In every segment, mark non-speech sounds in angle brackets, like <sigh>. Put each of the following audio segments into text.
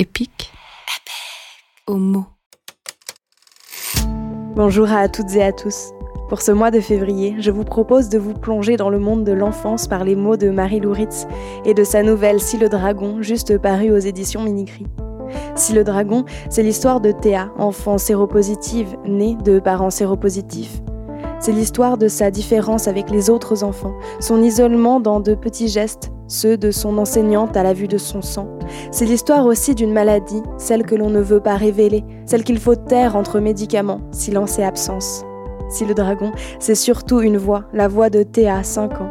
Épique. Homo. Bonjour à toutes et à tous. Pour ce mois de février, je vous propose de vous plonger dans le monde de l'enfance par les mots de Marie Louritz et de sa nouvelle Si le dragon, juste parue aux éditions Minicry. Si le dragon, c'est l'histoire de Théa, enfant séropositive, née de parents séropositifs. C'est l'histoire de sa différence avec les autres enfants, son isolement dans de petits gestes, ceux de son enseignante à la vue de son sang. C'est l'histoire aussi d'une maladie, celle que l'on ne veut pas révéler, celle qu'il faut taire entre médicaments, silence et absence. Si le dragon, c'est surtout une voix, la voix de Théa, 5 ans.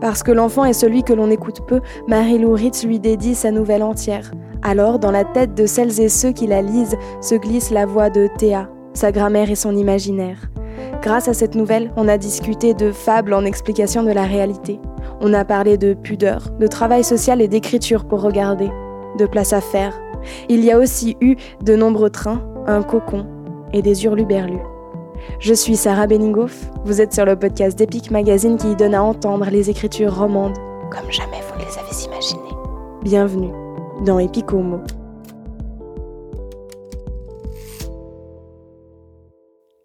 Parce que l'enfant est celui que l'on écoute peu, Marie-Lou Ritz lui dédie sa nouvelle entière. Alors, dans la tête de celles et ceux qui la lisent, se glisse la voix de Théa, sa grammaire et son imaginaire. Grâce à cette nouvelle, on a discuté de fables en explication de la réalité. On a parlé de pudeur, de travail social et d'écriture pour regarder, de place à faire. Il y a aussi eu de nombreux trains, un cocon et des hurluberlus. Je suis Sarah Beningoff, vous êtes sur le podcast d'Epic Magazine qui donne à entendre les écritures romandes comme jamais vous ne les avez imaginées. Bienvenue dans Epic Homo.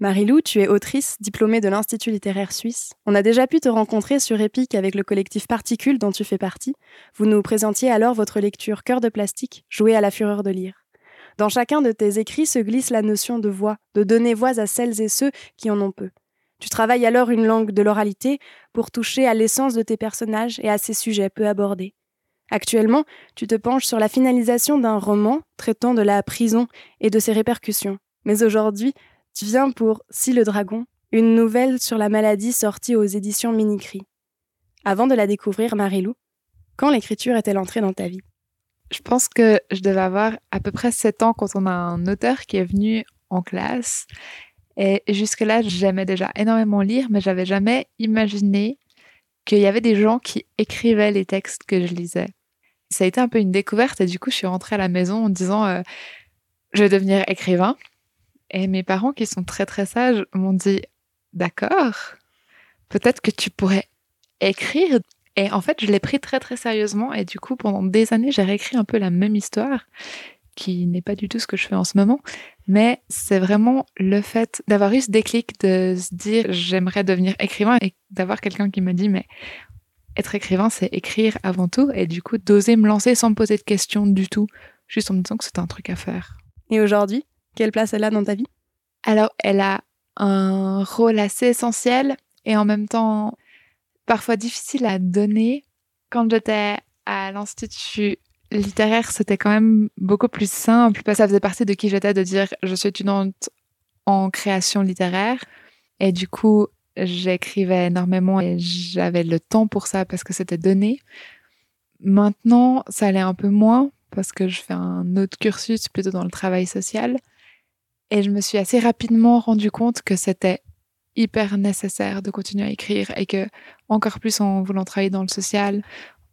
Marilou, tu es autrice, diplômée de l'Institut littéraire suisse. On a déjà pu te rencontrer sur Epic avec le collectif Particule dont tu fais partie. Vous nous présentiez alors votre lecture Cœur de plastique, jouée à la fureur de lire. Dans chacun de tes écrits se glisse la notion de voix, de donner voix à celles et ceux qui en ont peu. Tu travailles alors une langue de l'oralité pour toucher à l'essence de tes personnages et à ces sujets peu abordés. Actuellement, tu te penches sur la finalisation d'un roman traitant de la prison et de ses répercussions. Mais aujourd'hui, tu viens pour Si le dragon, une nouvelle sur la maladie sortie aux éditions Minicry. Avant de la découvrir, Marilou, quand l'écriture est-elle entrée dans ta vie? Je pense que je devais avoir à peu près 7 ans quand on a un auteur qui est venu en classe. Et jusque-là, j'aimais déjà énormément lire, mais j'avais jamais imaginé qu'il y avait des gens qui écrivaient les textes que je lisais. Ça a été un peu une découverte et du coup, je suis rentrée à la maison en disant euh, je vais devenir écrivain. Et mes parents, qui sont très très sages, m'ont dit D'accord, peut-être que tu pourrais écrire. Et en fait, je l'ai pris très très sérieusement. Et du coup, pendant des années, j'ai réécrit un peu la même histoire, qui n'est pas du tout ce que je fais en ce moment. Mais c'est vraiment le fait d'avoir eu ce déclic de se dire j'aimerais devenir écrivain et d'avoir quelqu'un qui m'a dit mais être écrivain, c'est écrire avant tout. Et du coup, d'oser me lancer sans me poser de questions du tout, juste en me disant que c'était un truc à faire. Et aujourd'hui, quelle place elle a dans ta vie? Alors, elle a un rôle assez essentiel et en même temps parfois difficile à donner. Quand j'étais à l'Institut littéraire, c'était quand même beaucoup plus simple ça faisait partie de qui j'étais de dire je suis étudiante en création littéraire. Et du coup, j'écrivais énormément et j'avais le temps pour ça parce que c'était donné. Maintenant, ça allait un peu moins parce que je fais un autre cursus plutôt dans le travail social. Et je me suis assez rapidement rendu compte que c'était hyper nécessaire de continuer à écrire et que, encore plus en voulant travailler dans le social,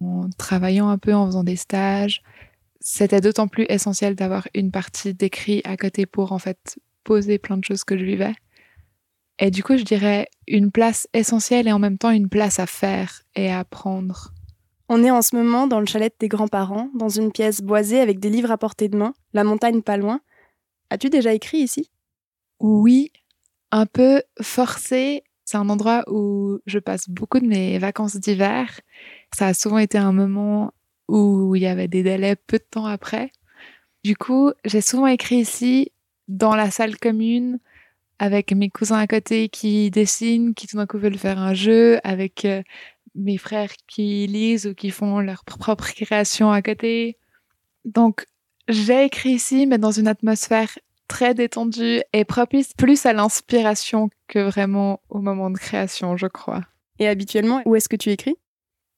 en travaillant un peu, en faisant des stages, c'était d'autant plus essentiel d'avoir une partie d'écrit à côté pour en fait poser plein de choses que je vivais. Et du coup, je dirais une place essentielle et en même temps une place à faire et à apprendre. On est en ce moment dans le chalet de tes grands-parents, dans une pièce boisée avec des livres à portée de main, la montagne pas loin. As-tu déjà écrit ici? Oui, un peu forcé. C'est un endroit où je passe beaucoup de mes vacances d'hiver. Ça a souvent été un moment où il y avait des délais peu de temps après. Du coup, j'ai souvent écrit ici, dans la salle commune, avec mes cousins à côté qui dessinent, qui tout d'un coup veulent faire un jeu, avec euh, mes frères qui lisent ou qui font leur propre création à côté. Donc, j'ai écrit ici, mais dans une atmosphère très détendue et propice plus à l'inspiration que vraiment au moment de création, je crois. Et habituellement, où est-ce que tu écris?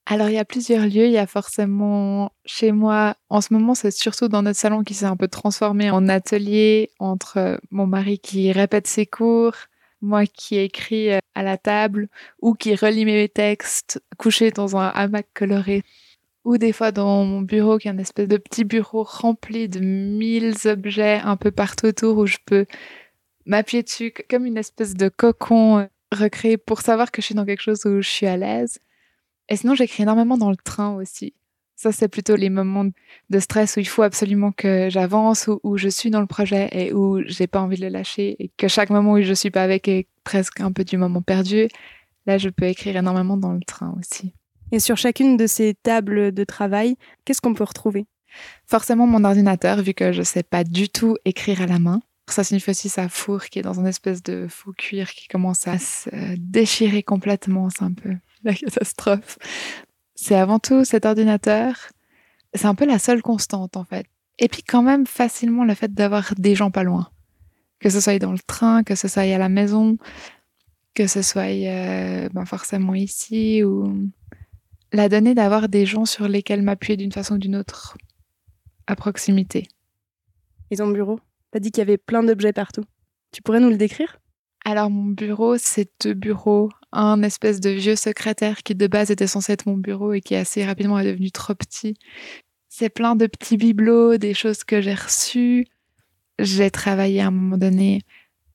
Alors, il y a plusieurs lieux. Il y a forcément chez moi, en ce moment, c'est surtout dans notre salon qui s'est un peu transformé en atelier entre mon mari qui répète ses cours, moi qui écris euh, à la table ou qui relis mes textes couché dans un hamac coloré ou des fois dans mon bureau qui est un espèce de petit bureau rempli de mille objets un peu partout autour où je peux m'appuyer dessus comme une espèce de cocon euh, recréé pour savoir que je suis dans quelque chose où je suis à l'aise. Et sinon, j'écris énormément dans le train aussi. Ça, c'est plutôt les moments de stress où il faut absolument que j'avance, où, je suis dans le projet et où j'ai pas envie de le lâcher et que chaque moment où je suis pas avec est presque un peu du moment perdu. Là, je peux écrire énormément dans le train aussi. Et sur chacune de ces tables de travail, qu'est-ce qu'on peut retrouver? Forcément mon ordinateur, vu que je sais pas du tout écrire à la main. Ça signifie aussi sa four qui est dans une espèce de faux cuir qui commence à se déchirer complètement. C'est un peu la catastrophe. C'est avant tout cet ordinateur. C'est un peu la seule constante en fait. Et puis quand même facilement le fait d'avoir des gens pas loin. Que ce soit dans le train, que ce soit à la maison, que ce soit euh, ben forcément ici ou la donnée d'avoir des gens sur lesquels m'appuyer d'une façon ou d'une autre à proximité. Et ton bureau? T'as dit qu'il y avait plein d'objets partout. Tu pourrais nous le décrire? Alors mon bureau, c'est deux bureaux. Un espèce de vieux secrétaire qui de base était censé être mon bureau et qui assez rapidement est devenu trop petit. C'est plein de petits bibelots, des choses que j'ai reçues. J'ai travaillé à un moment donné,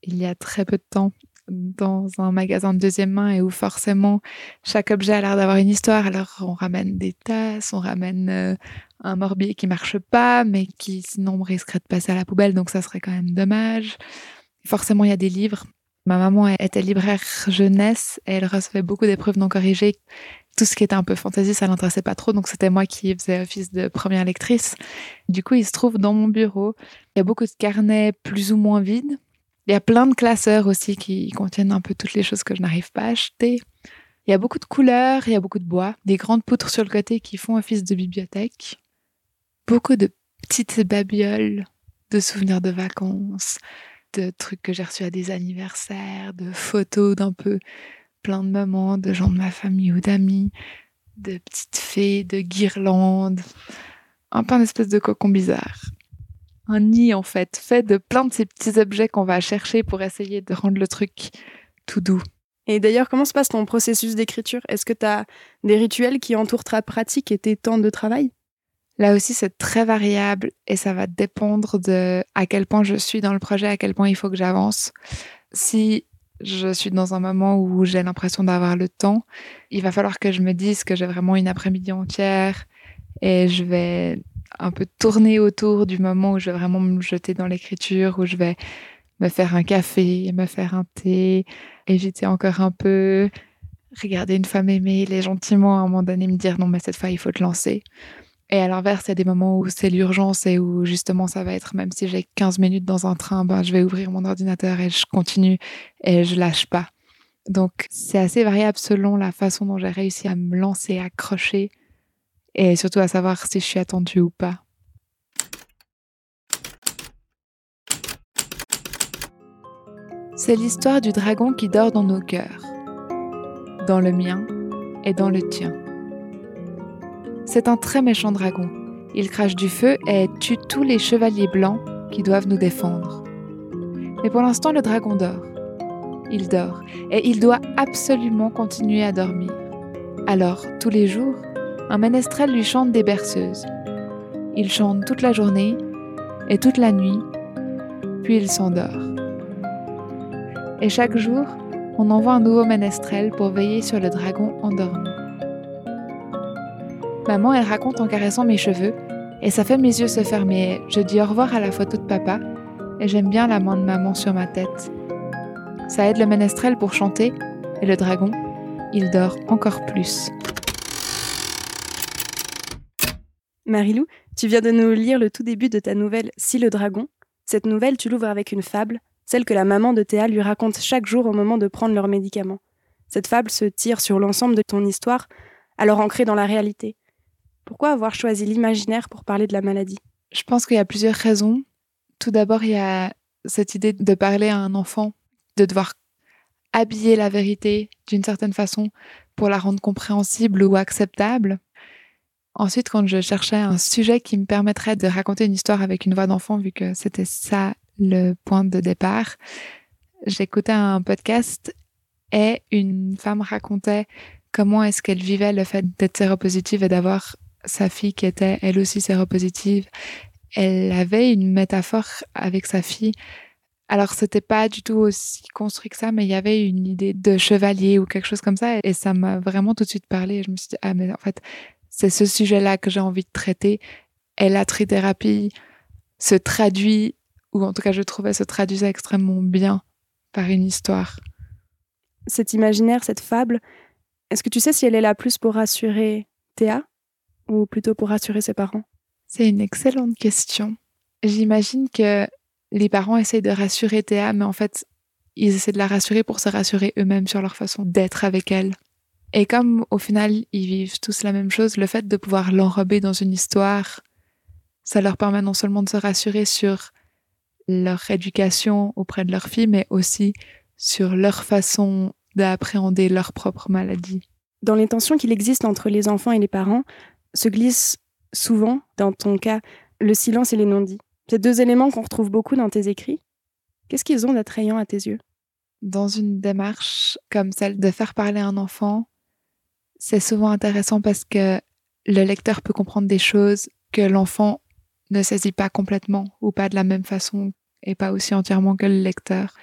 il y a très peu de temps, dans un magasin de deuxième main et où forcément chaque objet a l'air d'avoir une histoire. Alors on ramène des tasses, on ramène euh, un morbier qui marche pas, mais qui sinon risquerait de passer à la poubelle, donc ça serait quand même dommage. Forcément, il y a des livres. Ma maman était libraire jeunesse et elle recevait beaucoup d'épreuves non corrigées. Tout ce qui était un peu fantaisie, ça l'intéressait pas trop, donc c'était moi qui faisais office de première lectrice. Du coup, il se trouve dans mon bureau. Il y a beaucoup de carnets plus ou moins vides. Il y a plein de classeurs aussi qui contiennent un peu toutes les choses que je n'arrive pas à acheter. Il y a beaucoup de couleurs, il y a beaucoup de bois, des grandes poutres sur le côté qui font office de bibliothèque beaucoup de petites babioles de souvenirs de vacances, de trucs que j'ai reçus à des anniversaires, de photos d'un peu plein de moments, de gens de ma famille ou d'amis, de petites fées, de guirlandes, un peu une espèce de cocon bizarre. Un nid en fait, fait de plein de ces petits objets qu'on va chercher pour essayer de rendre le truc tout doux. Et d'ailleurs, comment se passe ton processus d'écriture? Est-ce que tu as des rituels qui entourent ta pratique et tes temps de travail? Là aussi, c'est très variable et ça va dépendre de à quel point je suis dans le projet, à quel point il faut que j'avance. Si je suis dans un moment où j'ai l'impression d'avoir le temps, il va falloir que je me dise que j'ai vraiment une après-midi entière et je vais un peu tourner autour du moment où je vais vraiment me jeter dans l'écriture, où je vais me faire un café, me faire un thé, éviter encore un peu, regarder une femme aimée, les gentiment à un moment donné me dire non mais cette fois il faut te lancer. Et à l'inverse, il y a des moments où c'est l'urgence et où justement ça va être, même si j'ai 15 minutes dans un train, ben, je vais ouvrir mon ordinateur et je continue et je lâche pas. Donc c'est assez variable selon la façon dont j'ai réussi à me lancer, à accrocher et surtout à savoir si je suis attendue ou pas. C'est l'histoire du dragon qui dort dans nos cœurs, dans le mien et dans le tien. C'est un très méchant dragon. Il crache du feu et tue tous les chevaliers blancs qui doivent nous défendre. Mais pour l'instant, le dragon dort. Il dort et il doit absolument continuer à dormir. Alors, tous les jours, un ménestrel lui chante des berceuses. Il chante toute la journée et toute la nuit, puis il s'endort. Et chaque jour, on envoie un nouveau ménestrel pour veiller sur le dragon endormi. Maman, elle raconte en caressant mes cheveux, et ça fait mes yeux se fermer. Je dis au revoir à la photo de papa, et j'aime bien la main de maman sur ma tête. Ça aide le ménestrel pour chanter, et le dragon, il dort encore plus. Marilou, tu viens de nous lire le tout début de ta nouvelle Si le dragon. Cette nouvelle, tu l'ouvres avec une fable, celle que la maman de Théa lui raconte chaque jour au moment de prendre leurs médicaments. Cette fable se tire sur l'ensemble de ton histoire, alors ancrée dans la réalité. Pourquoi avoir choisi l'imaginaire pour parler de la maladie? Je pense qu'il y a plusieurs raisons. Tout d'abord, il y a cette idée de parler à un enfant, de devoir habiller la vérité d'une certaine façon pour la rendre compréhensible ou acceptable. Ensuite, quand je cherchais un sujet qui me permettrait de raconter une histoire avec une voix d'enfant, vu que c'était ça le point de départ, j'écoutais un podcast et une femme racontait comment est-ce qu'elle vivait le fait d'être séropositive et d'avoir sa fille qui était elle aussi séropositive, elle avait une métaphore avec sa fille. Alors c'était pas du tout aussi construit que ça, mais il y avait une idée de chevalier ou quelque chose comme ça, et ça m'a vraiment tout de suite parlé. je me suis dit ah mais en fait c'est ce sujet-là que j'ai envie de traiter. Et la trithérapie se traduit, ou en tout cas je trouvais se traduisait extrêmement bien par une histoire. Cet imaginaire, cette fable, est-ce que tu sais si elle est là plus pour rassurer Théa ou plutôt pour rassurer ses parents? C'est une excellente question. J'imagine que les parents essayent de rassurer Théa, mais en fait, ils essaient de la rassurer pour se rassurer eux-mêmes sur leur façon d'être avec elle. Et comme au final, ils vivent tous la même chose, le fait de pouvoir l'enrober dans une histoire, ça leur permet non seulement de se rassurer sur leur éducation auprès de leur fille, mais aussi sur leur façon d'appréhender leur propre maladie. Dans les tensions qu'il existe entre les enfants et les parents, se glisse souvent, dans ton cas, le silence et les non-dits. Ces deux éléments qu'on retrouve beaucoup dans tes écrits. Qu'est-ce qu'ils ont d'attrayant à tes yeux? Dans une démarche comme celle de faire parler un enfant, c'est souvent intéressant parce que le lecteur peut comprendre des choses que l'enfant ne saisit pas complètement ou pas de la même façon et pas aussi entièrement que le lecteur.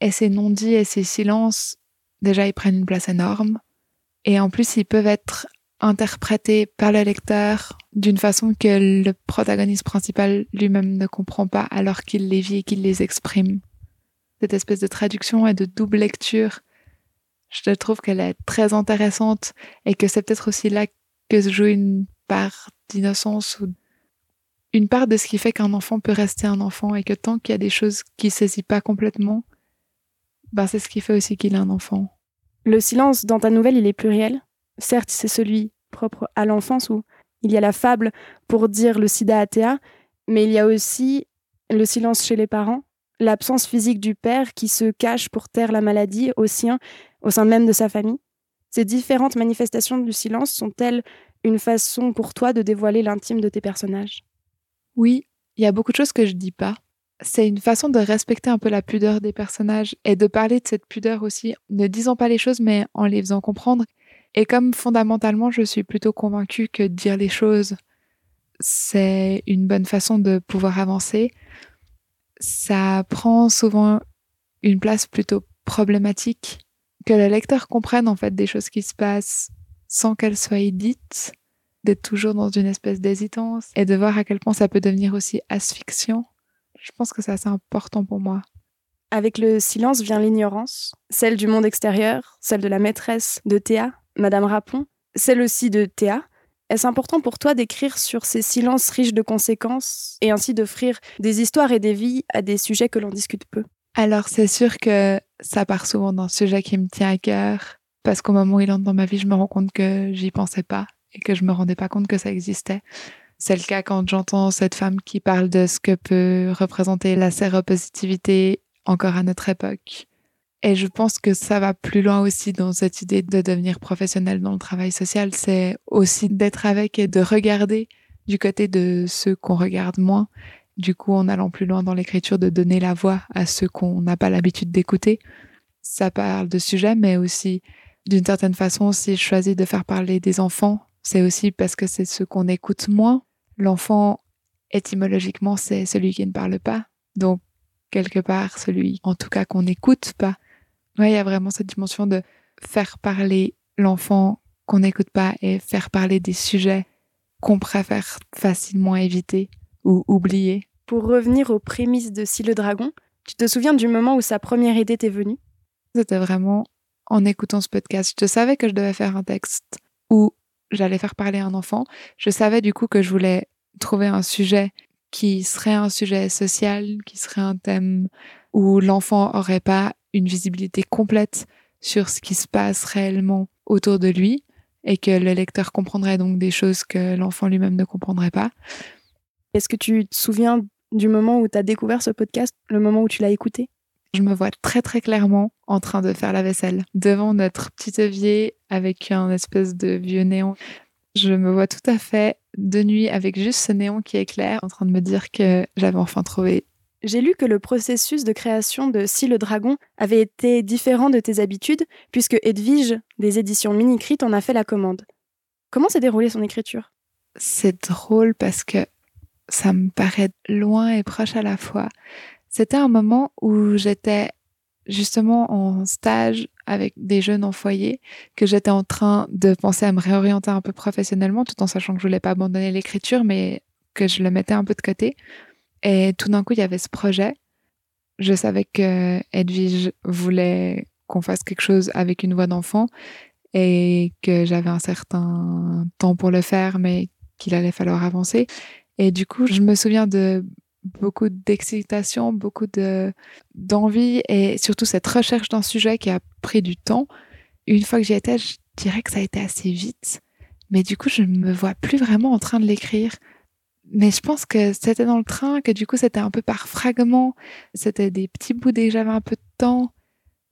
Et ces non-dits et ces silences, déjà, ils prennent une place énorme. Et en plus, ils peuvent être interprétés par le lecteur d'une façon que le protagoniste principal lui-même ne comprend pas alors qu'il les vit et qu'il les exprime. Cette espèce de traduction et de double lecture je trouve qu'elle est très intéressante et que c'est peut-être aussi là que se joue une part d'innocence ou une part de ce qui fait qu'un enfant peut rester un enfant et que tant qu'il y a des choses qu'il saisit pas complètement, ben c'est ce qui fait aussi qu'il est un enfant. Le silence dans ta nouvelle, il est pluriel. Certes, c'est celui propre à l'enfance où il y a la fable pour dire le sida à Théa, mais il y a aussi le silence chez les parents, l'absence physique du père qui se cache pour taire la maladie au sien au sein même de sa famille Ces différentes manifestations du silence sont-elles une façon pour toi de dévoiler l'intime de tes personnages? Oui, il y a beaucoup de choses que je dis pas. C'est une façon de respecter un peu la pudeur des personnages et de parler de cette pudeur aussi, ne disant pas les choses mais en les faisant comprendre. Et comme fondamentalement je suis plutôt convaincue que dire les choses, c'est une bonne façon de pouvoir avancer, ça prend souvent une place plutôt problématique que le lecteur comprenne en fait des choses qui se passent sans qu'elles soient dites, d'être toujours dans une espèce d'hésitance et de voir à quel point ça peut devenir aussi asphyxiant. Je pense que c'est assez important pour moi. Avec le silence vient l'ignorance, celle du monde extérieur, celle de la maîtresse de Théa, Madame Rapon, celle aussi de Théa. Est-ce important pour toi d'écrire sur ces silences riches de conséquences et ainsi d'offrir des histoires et des vies à des sujets que l'on discute peu? Alors c'est sûr que ça part souvent d'un sujet qui me tient à cœur, parce qu'au moment où il entre dans ma vie, je me rends compte que j'y pensais pas et que je me rendais pas compte que ça existait. C'est le cas quand j'entends cette femme qui parle de ce que peut représenter la séropositivité encore à notre époque. Et je pense que ça va plus loin aussi dans cette idée de devenir professionnel dans le travail social. C'est aussi d'être avec et de regarder du côté de ceux qu'on regarde moins du coup, en allant plus loin dans l'écriture, de donner la voix à ceux qu'on n'a pas l'habitude d'écouter. Ça parle de sujets, mais aussi, d'une certaine façon, si je choisis de faire parler des enfants, c'est aussi parce que c'est ceux qu'on écoute moins. L'enfant, étymologiquement, c'est celui qui ne parle pas. Donc, quelque part, celui, en tout cas, qu'on n'écoute pas. Ouais, il y a vraiment cette dimension de faire parler l'enfant qu'on n'écoute pas et faire parler des sujets qu'on préfère facilement éviter ou oublié Pour revenir aux prémices de Si le Dragon, tu te souviens du moment où sa première idée t'est venue? C'était vraiment en écoutant ce podcast. Je savais que je devais faire un texte où j'allais faire parler un enfant. Je savais du coup que je voulais trouver un sujet qui serait un sujet social, qui serait un thème où l'enfant aurait pas une visibilité complète sur ce qui se passe réellement autour de lui et que le lecteur comprendrait donc des choses que l'enfant lui-même ne comprendrait pas. Est-ce que tu te souviens du moment où tu as découvert ce podcast, le moment où tu l'as écouté? Je me vois très très clairement en train de faire la vaisselle devant notre petit évier avec un espèce de vieux néon. Je me vois tout à fait de nuit avec juste ce néon qui éclaire en train de me dire que j'avais enfin trouvé. J'ai lu que le processus de création de Si le Dragon avait été différent de tes habitudes puisque Edwige des éditions Minicrit en a fait la commande. Comment s'est déroulée son écriture? C'est drôle parce que ça me paraît loin et proche à la fois. C'était un moment où j'étais justement en stage avec des jeunes en foyer que j'étais en train de penser à me réorienter un peu professionnellement tout en sachant que je voulais pas abandonner l'écriture mais que je le mettais un peu de côté. Et tout d'un coup, il y avait ce projet. Je savais que Edwige voulait qu'on fasse quelque chose avec une voix d'enfant et que j'avais un certain temps pour le faire, mais qu'il allait falloir avancer. Et du coup, je me souviens de beaucoup d'excitation, beaucoup de d'envie et surtout cette recherche d'un sujet qui a pris du temps. Une fois que j'y étais, je dirais que ça a été assez vite, mais du coup, je ne me vois plus vraiment en train de l'écrire. Mais je pense que c'était dans le train, que du coup, c'était un peu par fragments, c'était des petits bouts dès que un peu de temps.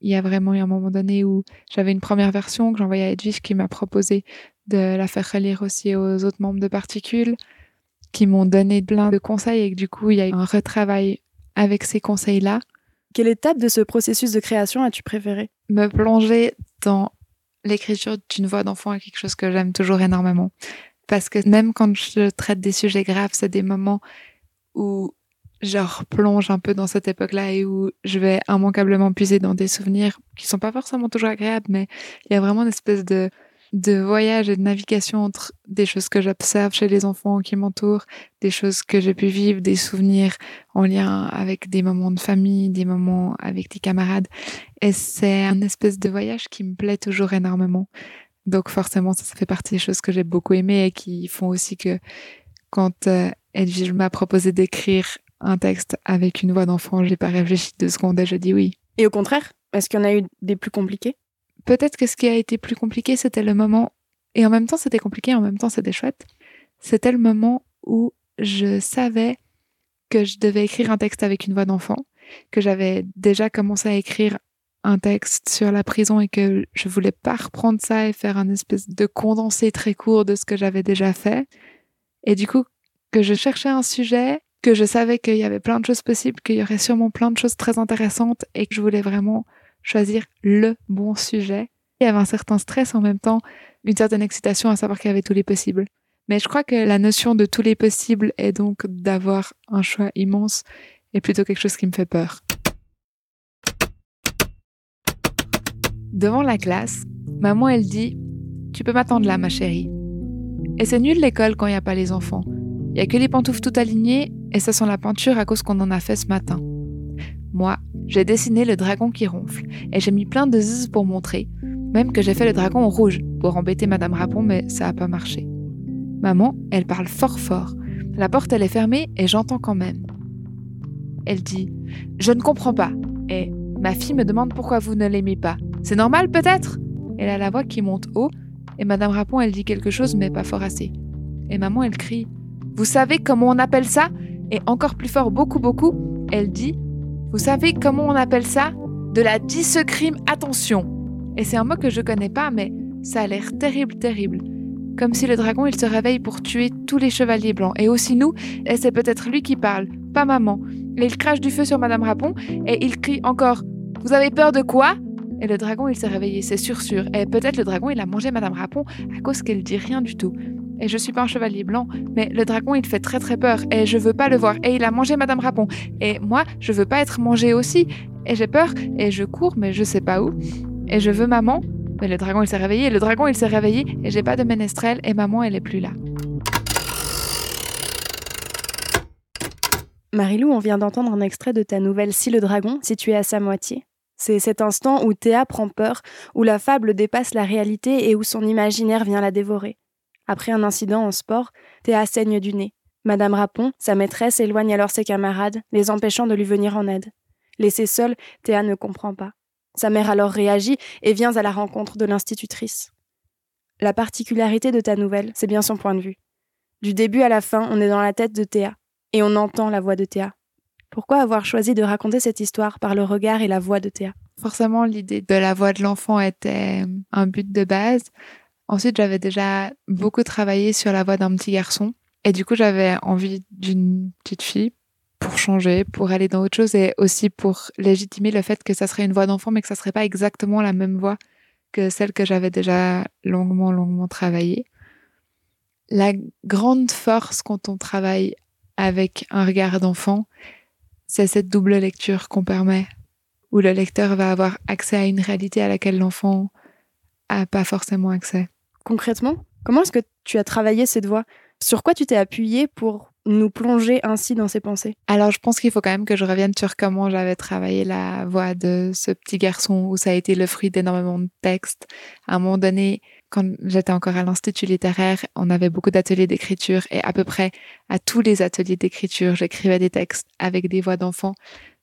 Il y a vraiment eu un moment donné où j'avais une première version que j'envoyais à Edwige qui m'a proposé de la faire relire aussi aux autres membres de Particules qui m'ont donné plein de conseils et que du coup, il y a eu un retravail avec ces conseils-là. Quelle étape de ce processus de création as-tu préféré Me plonger dans l'écriture d'une voix d'enfant est quelque chose que j'aime toujours énormément. Parce que même quand je traite des sujets graves, c'est des moments où je replonge un peu dans cette époque-là et où je vais immanquablement puiser dans des souvenirs qui sont pas forcément toujours agréables, mais il y a vraiment une espèce de de voyage et de navigation entre des choses que j'observe chez les enfants qui m'entourent, des choses que j'ai pu vivre, des souvenirs en lien avec des moments de famille, des moments avec des camarades. Et c'est un espèce de voyage qui me plaît toujours énormément. Donc forcément, ça, fait partie des choses que j'ai beaucoup aimées et qui font aussi que quand euh, Edwige m'a proposé d'écrire un texte avec une voix d'enfant, j'ai pas réfléchi deux secondes et j'ai dit oui. Et au contraire, est-ce qu'il y en a eu des plus compliqués? Peut-être que ce qui a été plus compliqué, c'était le moment, et en même temps c'était compliqué, en même temps c'était chouette, c'était le moment où je savais que je devais écrire un texte avec une voix d'enfant, que j'avais déjà commencé à écrire un texte sur la prison et que je voulais pas reprendre ça et faire un espèce de condensé très court de ce que j'avais déjà fait. Et du coup, que je cherchais un sujet, que je savais qu'il y avait plein de choses possibles, qu'il y aurait sûrement plein de choses très intéressantes et que je voulais vraiment choisir le bon sujet. Il y avait un certain stress en même temps, une certaine excitation à savoir qu'il y avait tous les possibles. Mais je crois que la notion de tous les possibles et donc d'avoir un choix immense est plutôt quelque chose qui me fait peur. Devant la classe, maman elle dit Tu peux m'attendre là, ma chérie. Et c'est nul l'école quand il n'y a pas les enfants. Il y a que les pantoufles tout alignées et ça sent la peinture à cause qu'on en a fait ce matin. Moi, j'ai dessiné le dragon qui ronfle et j'ai mis plein de zzz pour montrer, même que j'ai fait le dragon en rouge pour embêter Madame Rapon, mais ça n'a pas marché. Maman, elle parle fort fort. La porte, elle est fermée et j'entends quand même. Elle dit Je ne comprends pas. Et ma fille me demande pourquoi vous ne l'aimez pas. C'est normal peut-être? Elle a la voix qui monte haut et Madame Rapon, elle dit quelque chose, mais pas fort assez. Et maman, elle crie Vous savez comment on appelle ça? Et encore plus fort, beaucoup, beaucoup, elle dit vous savez comment on appelle ça? De la dissecrime attention. Et c'est un mot que je connais pas, mais ça a l'air terrible, terrible. Comme si le dragon, il se réveille pour tuer tous les chevaliers blancs, et aussi nous, et c'est peut-être lui qui parle, pas maman. Et il crache du feu sur Madame Rapon, et il crie encore Vous avez peur de quoi? Et le dragon, il s'est réveillé, c'est sûr, sûr. Et peut-être le dragon, il a mangé Madame Rapon à cause qu'elle dit rien du tout et je suis pas un chevalier blanc, mais le dragon il fait très très peur. Et je veux pas le voir. Et il a mangé Madame Rapon. Et moi je veux pas être mangé aussi. Et j'ai peur. Et je cours mais je sais pas où. Et je veux maman. Mais le dragon il s'est réveillé. Le dragon il s'est réveillé. Et j'ai pas de ménestrel. Et maman elle est plus là. Marilou, on vient d'entendre un extrait de ta nouvelle Si le dragon, située à sa moitié. C'est cet instant où Théa prend peur, où la fable dépasse la réalité et où son imaginaire vient la dévorer. Après un incident en sport, Théa saigne du nez. Madame Rapon, sa maîtresse, éloigne alors ses camarades, les empêchant de lui venir en aide. Laissée seule, Théa ne comprend pas. Sa mère alors réagit et vient à la rencontre de l'institutrice. La particularité de ta nouvelle, c'est bien son point de vue. Du début à la fin, on est dans la tête de Théa, et on entend la voix de Théa. Pourquoi avoir choisi de raconter cette histoire par le regard et la voix de Théa? Forcément, l'idée de la voix de l'enfant était un but de base. Ensuite, j'avais déjà beaucoup travaillé sur la voix d'un petit garçon. Et du coup, j'avais envie d'une petite fille pour changer, pour aller dans autre chose et aussi pour légitimer le fait que ça serait une voix d'enfant, mais que ça serait pas exactement la même voix que celle que j'avais déjà longuement, longuement travaillée. La grande force quand on travaille avec un regard d'enfant, c'est cette double lecture qu'on permet où le lecteur va avoir accès à une réalité à laquelle l'enfant a pas forcément accès. Concrètement, comment est-ce que tu as travaillé cette voix Sur quoi tu t'es appuyé pour nous plonger ainsi dans ses pensées? Alors, je pense qu'il faut quand même que je revienne sur comment j'avais travaillé la voix de ce petit garçon où ça a été le fruit d'énormément de textes. À un moment donné, quand j'étais encore à l'Institut littéraire, on avait beaucoup d'ateliers d'écriture et à peu près à tous les ateliers d'écriture, j'écrivais des textes avec des voix d'enfants.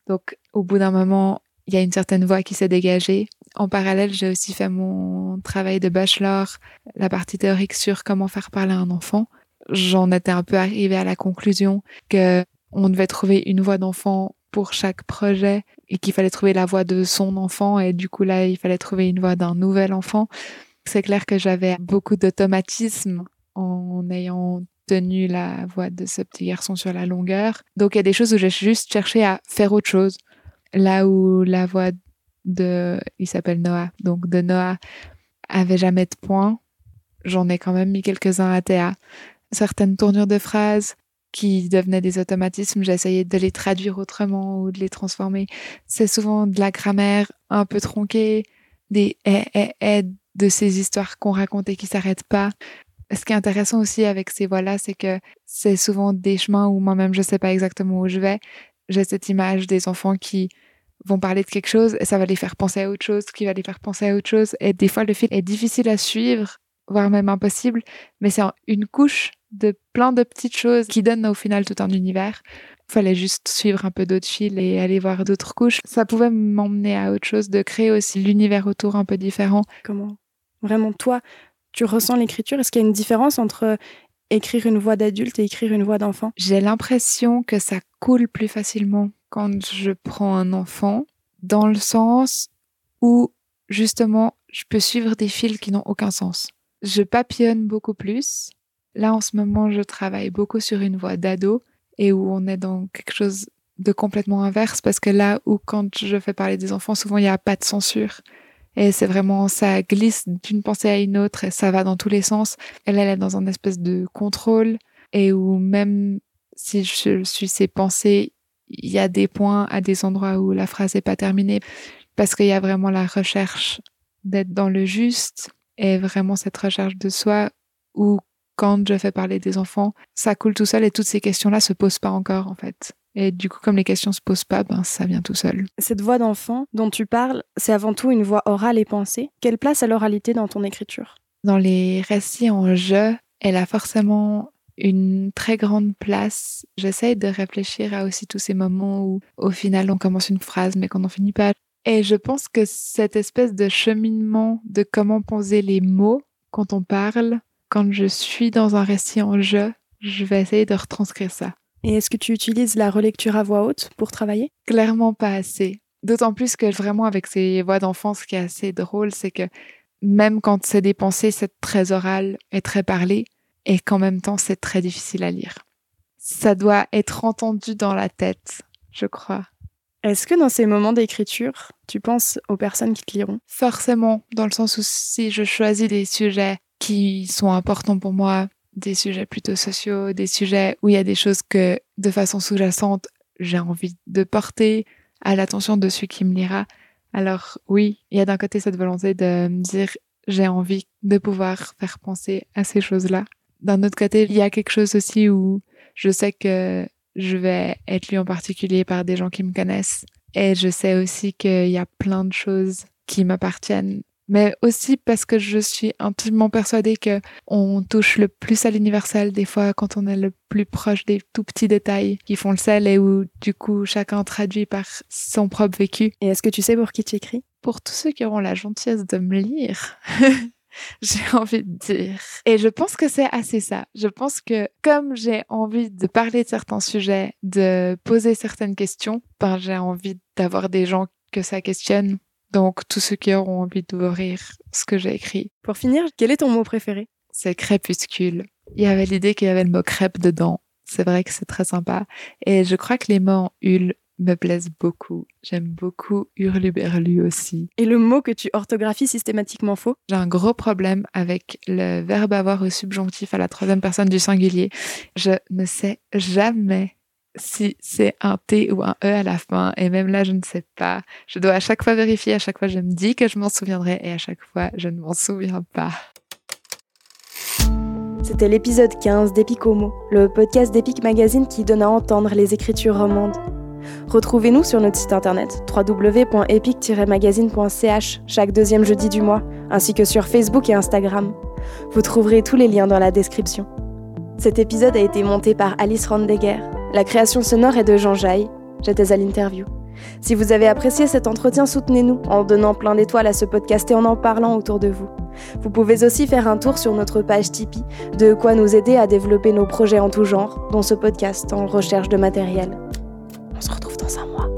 Donc, au bout d'un moment, il y a une certaine voix qui s'est dégagée. En parallèle, j'ai aussi fait mon travail de bachelor, la partie théorique sur comment faire parler un enfant j'en étais un peu arrivée à la conclusion que on devait trouver une voix d'enfant pour chaque projet et qu'il fallait trouver la voix de son enfant et du coup là il fallait trouver une voix d'un nouvel enfant. C'est clair que j'avais beaucoup d'automatisme en ayant tenu la voix de ce petit garçon sur la longueur. Donc il y a des choses où j'ai juste cherché à faire autre chose. Là où la voix de, il s'appelle Noah, donc de Noah avait jamais de points, j'en ai quand même mis quelques-uns à Théa certaines tournures de phrases qui devenaient des automatismes, j'essayais de les traduire autrement ou de les transformer. C'est souvent de la grammaire un peu tronquée, des eh, eh, eh de ces histoires qu'on raconte et qui s'arrêtent pas. Ce qui est intéressant aussi avec ces voix-là, c'est que c'est souvent des chemins où moi-même je sais pas exactement où je vais. J'ai cette image des enfants qui vont parler de quelque chose et ça va les faire penser à autre chose, qui va les faire penser à autre chose. Et des fois, le fil est difficile à suivre, voire même impossible, mais c'est une couche de plein de petites choses qui donnent au final tout un univers. Il fallait juste suivre un peu d'autres fils et aller voir d'autres couches. Ça pouvait m'emmener à autre chose, de créer aussi l'univers autour un peu différent. Comment? Vraiment, toi, tu ressens l'écriture? Est-ce qu'il y a une différence entre écrire une voix d'adulte et écrire une voix d'enfant? J'ai l'impression que ça coule plus facilement quand je prends un enfant, dans le sens où justement je peux suivre des fils qui n'ont aucun sens. Je papillonne beaucoup plus Là, en ce moment, je travaille beaucoup sur une voie d'ado et où on est dans quelque chose de complètement inverse parce que là où quand je fais parler des enfants, souvent il n'y a pas de censure. Et c'est vraiment, ça glisse d'une pensée à une autre et ça va dans tous les sens. Elle, elle est dans un espèce de contrôle et où même si je suis ses pensées, il y a des points à des endroits où la phrase n'est pas terminée parce qu'il y a vraiment la recherche d'être dans le juste et vraiment cette recherche de soi où quand je fais parler des enfants, ça coule tout seul et toutes ces questions-là se posent pas encore en fait. Et du coup, comme les questions se posent pas, ben ça vient tout seul. Cette voix d'enfant dont tu parles, c'est avant tout une voix orale et pensée. Quelle place a l'oralité dans ton écriture? Dans les récits en jeu, elle a forcément une très grande place. J'essaye de réfléchir à aussi tous ces moments où, au final, on commence une phrase mais qu'on n'en finit pas. Et je pense que cette espèce de cheminement de comment poser les mots quand on parle, quand je suis dans un récit en jeu, je vais essayer de retranscrire ça. Et est-ce que tu utilises la relecture à voix haute pour travailler? Clairement pas assez. D'autant plus que vraiment avec ces voix d'enfant, ce qui est assez drôle, c'est que même quand c'est des pensées, c'est très oral et très parlé, et qu'en même temps, c'est très difficile à lire. Ça doit être entendu dans la tête, je crois. Est-ce que dans ces moments d'écriture, tu penses aux personnes qui te liront? Forcément, dans le sens où si je choisis des sujets qui sont importants pour moi, des sujets plutôt sociaux, des sujets où il y a des choses que, de façon sous-jacente, j'ai envie de porter à l'attention de celui qui me lira. Alors oui, il y a d'un côté cette volonté de me dire j'ai envie de pouvoir faire penser à ces choses-là. D'un autre côté, il y a quelque chose aussi où je sais que je vais être lu en particulier par des gens qui me connaissent. Et je sais aussi qu'il y a plein de choses qui m'appartiennent mais aussi parce que je suis intimement persuadée que on touche le plus à l'universel des fois quand on est le plus proche des tout petits détails qui font le sel et où du coup chacun traduit par son propre vécu. Et est-ce que tu sais pour qui tu écris? Pour tous ceux qui auront la gentillesse de me lire. <laughs> <laughs> j'ai envie de dire. Et je pense que c'est assez ça. Je pense que comme j'ai envie de parler de certains sujets, de poser certaines questions, ben j'ai envie d'avoir des gens que ça questionne donc, tous ceux qui auront envie d'ouvrir ce que j'ai écrit. Pour finir, quel est ton mot préféré? C'est crépuscule. Il y avait l'idée qu'il y avait le mot crêpe dedans. C'est vrai que c'est très sympa. Et je crois que les mots en hul me plaisent beaucoup. J'aime beaucoup hurluberlu aussi. Et le mot que tu orthographies systématiquement faux? J'ai un gros problème avec le verbe avoir au subjonctif à la troisième personne du singulier. Je ne sais jamais si c'est un T ou un E à la fin. Et même là, je ne sais pas. Je dois à chaque fois vérifier. À chaque fois, je me dis que je m'en souviendrai. Et à chaque fois, je ne m'en souviens pas. C'était l'épisode 15 d'Epic Homo, le podcast d'Epic Magazine qui donne à entendre les écritures romandes. Retrouvez-nous sur notre site internet www.epic-magazine.ch chaque deuxième jeudi du mois, ainsi que sur Facebook et Instagram. Vous trouverez tous les liens dans la description. Cet épisode a été monté par Alice Randegger. La création sonore est de Jean Jaille. J'étais à l'interview. Si vous avez apprécié cet entretien, soutenez-nous en donnant plein d'étoiles à ce podcast et en en parlant autour de vous. Vous pouvez aussi faire un tour sur notre page Tipeee, de quoi nous aider à développer nos projets en tout genre, dont ce podcast en recherche de matériel. On se retrouve dans un mois.